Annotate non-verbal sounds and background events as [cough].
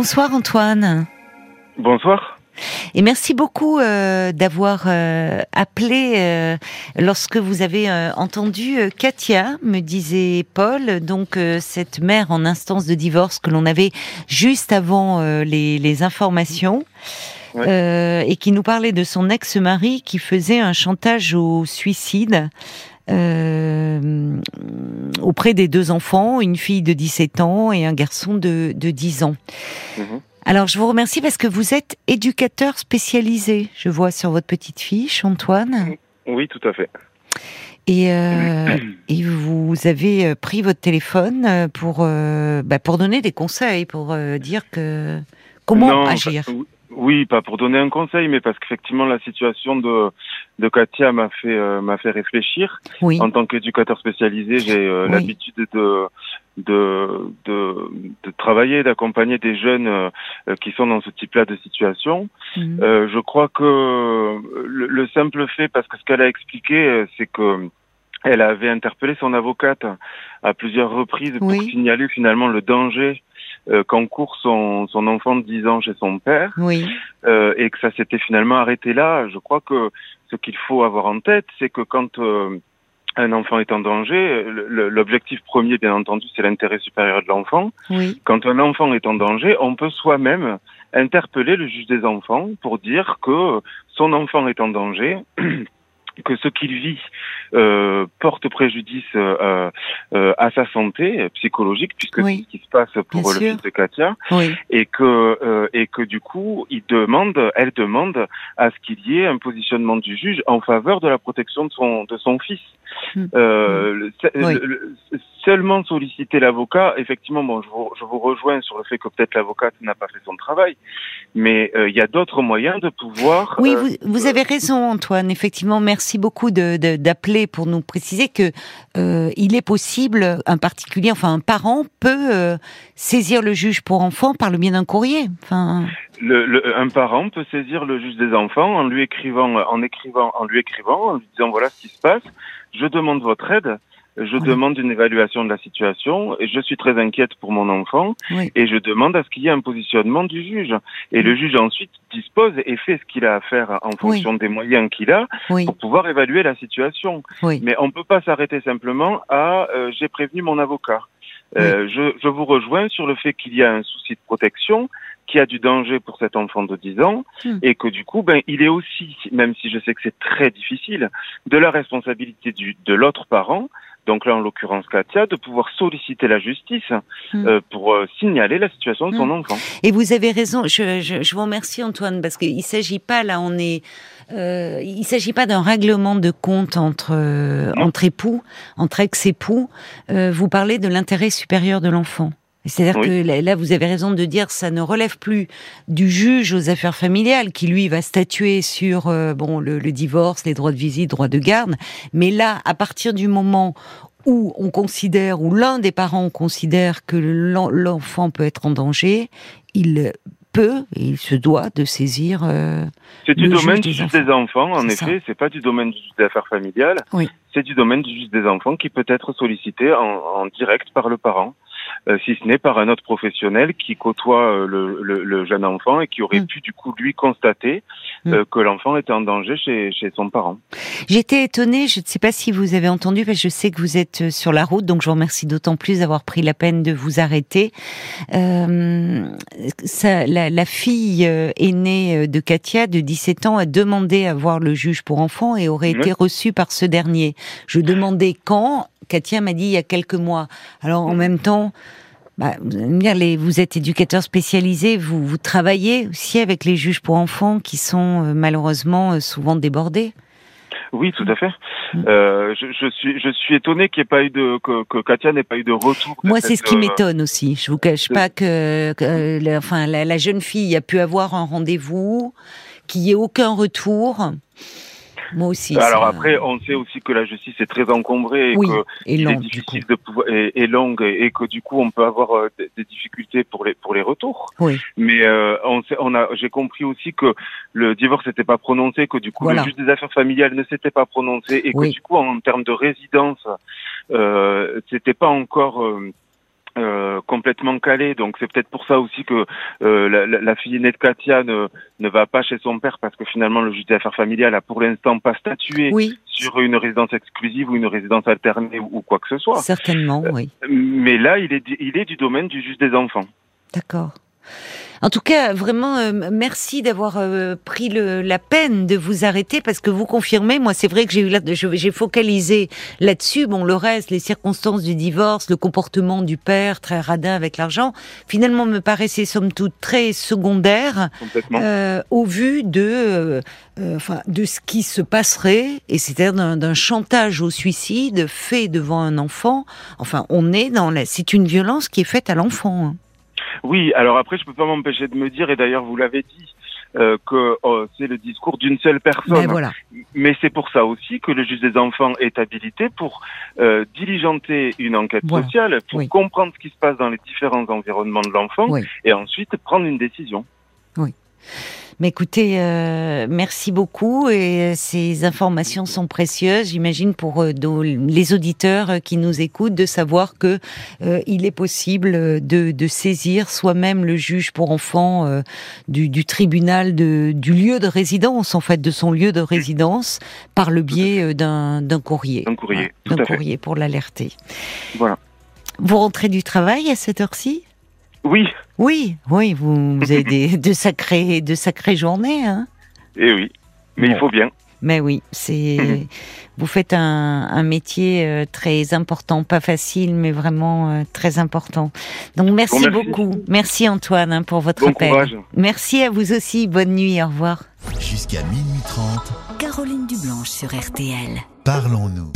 Bonsoir Antoine. Bonsoir. Et merci beaucoup euh, d'avoir euh, appelé euh, lorsque vous avez entendu Katia, me disait Paul, donc cette mère en instance de divorce que l'on avait juste avant les, les, informations. et qui nous parlait de son ex-mari qui faisait un chantage au suicide auprès des deux enfants, une fille de 17 ans et un garçon de, de 10 ans. Mhm. Alors, je vous remercie parce que vous êtes éducateur spécialisé, je vois sur votre petite fiche, Antoine. Oui, tout à fait. Et, euh, et vous avez euh, pris votre téléphone euh, pour, bah, pour donner des conseils, pour dire que comment agir. Oui, pas pour donner un conseil, mais parce qu'effectivement la situation de de Katia m'a fait euh, m'a fait réfléchir. Oui. En tant qu'éducateur spécialisé, j'ai euh, l'habitude de de, de, de travailler, d'accompagner des jeunes euh, qui sont dans ce type-là de situation. Mhm. je crois que le, simple fait, parce que ce qu'elle a expliqué, c'est que elle avait interpellé son avocate à plusieurs reprises pour signaler finalement le danger euh, qu'encourt son, son enfant de 10 ans chez son père, oui. euh, et que ça s'était finalement arrêté là. Je crois que ce qu'il faut avoir en tête, c'est que quand euh, un enfant est en danger, l'objectif premier, bien entendu, c'est l'intérêt supérieur de l'enfant. Oui. Quand un enfant est en danger, on peut soi-même interpeller le juge des enfants pour dire que son enfant est en danger que ce qu'il vit euh, porte préjudice euh, euh, à sa santé psychologique, puisque c'est ce qui se passe pour le fils de Katia, et que euh, et que du coup, il demande, elle demande à ce qu'il y ait un positionnement du juge en faveur de la protection de son de son fils. Hmm. Euh, seulement solliciter l'avocat, effectivement, bon, je vous, je vous, rejoins sur le fait que peut-être l'avocate n'a pas fait son travail, mais il y a d'autres moyens de pouvoir. Oui, vous, vous avez raison, Antoine. Effectivement, merci beaucoup d'appeler pour nous préciser que euh, il est possible, un particulier, enfin un parent peut euh, saisir le juge pour enfants par le biais d'un courrier. Enfin. Le, un parent peut saisir le juge des enfants en lui écrivant, en écrivant, en lui écrivant, en lui disant voilà ce qui se passe. Je demande votre aide je demande une évaluation de la situation et je suis très inquiète pour mon enfant et je demande à ce qu'il y ait un positionnement du juge. Et le juge ensuite dispose et fait ce qu'il a à faire en fonction des moyens qu'il a pour pouvoir évaluer la situation. Mais on ne peut pas s'arrêter simplement à euh, j'ai prévenu mon avocat. Euh, je, je, vous rejoins sur le fait qu'il y a un souci de protection, qu'il y a du danger pour cet enfant de 10 ans, hmm. et que du coup, ben, il est aussi, même si je sais que c'est très difficile, de la responsabilité du, de l'autre parent donc là en l'occurrence Katia, de pouvoir solliciter la justice hmm. euh, pour euh, signaler la situation de son hmm. enfant. Et vous avez raison, je, je, je vous remercie Antoine, parce qu'il ne s'agit pas, là on est... Euh, il s'agit pas d'un règlement de compte entre entre époux, entre ex-époux. Euh, vous parlez de l'intérêt supérieur de l'enfant. C'est-à-dire que là, vous avez raison de dire, ça ne relève plus du juge aux affaires familiales qui lui va statuer sur euh, bon le, le, divorce, les droits de visite, droits de garde. Mais là, à partir du moment où on considère, ou l'un des parents considère que l'enfant peut être en danger, il peut et il se doit de saisir. Euh, c'est du domaine du juge des enfants, en effet. C'est pas du domaine du juge des affaires familiales. Oui. C'est du domaine du juge des enfants qui peut être sollicité en, en direct par le parent. Euh, si ce n'est par un autre professionnel qui côtoie euh, le, le, le jeune enfant et qui aurait mm. pu du coup lui constater mm. euh, que l'enfant était en danger chez, chez son parent. J'étais étonnée, je ne sais pas si vous avez entendu, parce que je sais que vous êtes sur la route, donc je vous remercie d'autant plus d'avoir pris la peine de vous arrêter. Euh, ça, la, la, fille aînée de Katia, de 17 ans, a demandé à voir le juge pour enfants et aurait été reçue par ce dernier. Je demandais quand Katia m'a dit il y a quelques mois. Alors en même temps, bah, vous, êtes éducateur spécialisé, vous, vous travaillez aussi avec les juges pour enfants qui sont euh, malheureusement euh, souvent débordés. Oui, tout à fait. Mm. Euh, je, suis, je suis étonné qu'il n'y ait pas eu de que, Katia n'ait pas eu de retour. Moi, c'est ce qui m'étonne aussi. Je vous cache pas que, la, enfin, la, jeune fille a pu avoir un rendez-vous, qu'il n'y ait aucun retour. Moi aussi. Alors après, on sait aussi que la justice est très encombrée et que et longue, difficile de pouvoir et, longue et, que du coup on peut avoir euh, des, difficultés pour les pour les retours. Oui. Mais euh, on, sait, on a, j'ai compris aussi que le divorce n'était pas prononcé, que du coup le juge des affaires familiales ne s'était pas prononcé et que du coup en termes de résidence, euh, c'était pas encore euh, euh, complètement calé. Donc c'est peut-être pour ça aussi que euh, la, la, fille aînée de Katia ne, ne va pas chez son père parce que finalement le juge des affaires familiales a pour l'instant pas statué sur une résidence exclusive ou une résidence alternée ou, quoi que ce soit. Certainement, oui. mais là, il est, il est du domaine du juge des enfants. D'accord. En tout cas, vraiment, euh, merci d'avoir euh, pris le, la peine de vous arrêter parce que vous confirmez. Moi, c'est vrai que j'ai eu j'ai focalisé là-dessus. Bon, le reste, les circonstances du divorce, le comportement du père très radin avec l'argent, finalement, me paraissait somme toute très secondaire euh, au vu de, enfin, de ce qui se passerait et c'est-à-dire d'un chantage au suicide fait devant un enfant. Enfin, on est dans la, c'est une violence qui est faite à l'enfant. Hein. Oui, alors après, je peux pas m'empêcher de me dire, et d'ailleurs vous l'avez dit, euh, que oh, c'est le discours d'une seule personne. Ben Mais c'est pour ça aussi que le juge des enfants est habilité pour euh, diligenter une enquête sociale, pour comprendre ce qui se passe dans les différents environnements de l'enfant, et ensuite prendre une décision. Oui. Mais écoutez, euh, merci beaucoup et ces informations sont précieuses. J'imagine pour euh, les auditeurs euh, qui nous écoutent de savoir que il est possible de, de saisir soi-même le juge pour enfants du, du, tribunal de, du lieu de résidence, en fait, de son lieu de résidence, par le biais d'un courrier. Un courrier. D'un courrier pour l'alerter. Voilà. Vous rentrez du travail à cette heure-ci? Oui, oui, oui, vous, avez des, [laughs] de sacrées, de sacrées journées, hein. Eh oui, mais il faut bien. Mais oui, c'est. [laughs] vous faites un, un, métier euh, très important, pas facile, mais vraiment euh, très important. Donc merci, beaucoup. Merci Antoine hein, pour votre appel. Merci à vous aussi. Bonne nuit. Au revoir. Jusqu'à minuit 30. Caroline Dublanche sur RTL. Parlons-nous.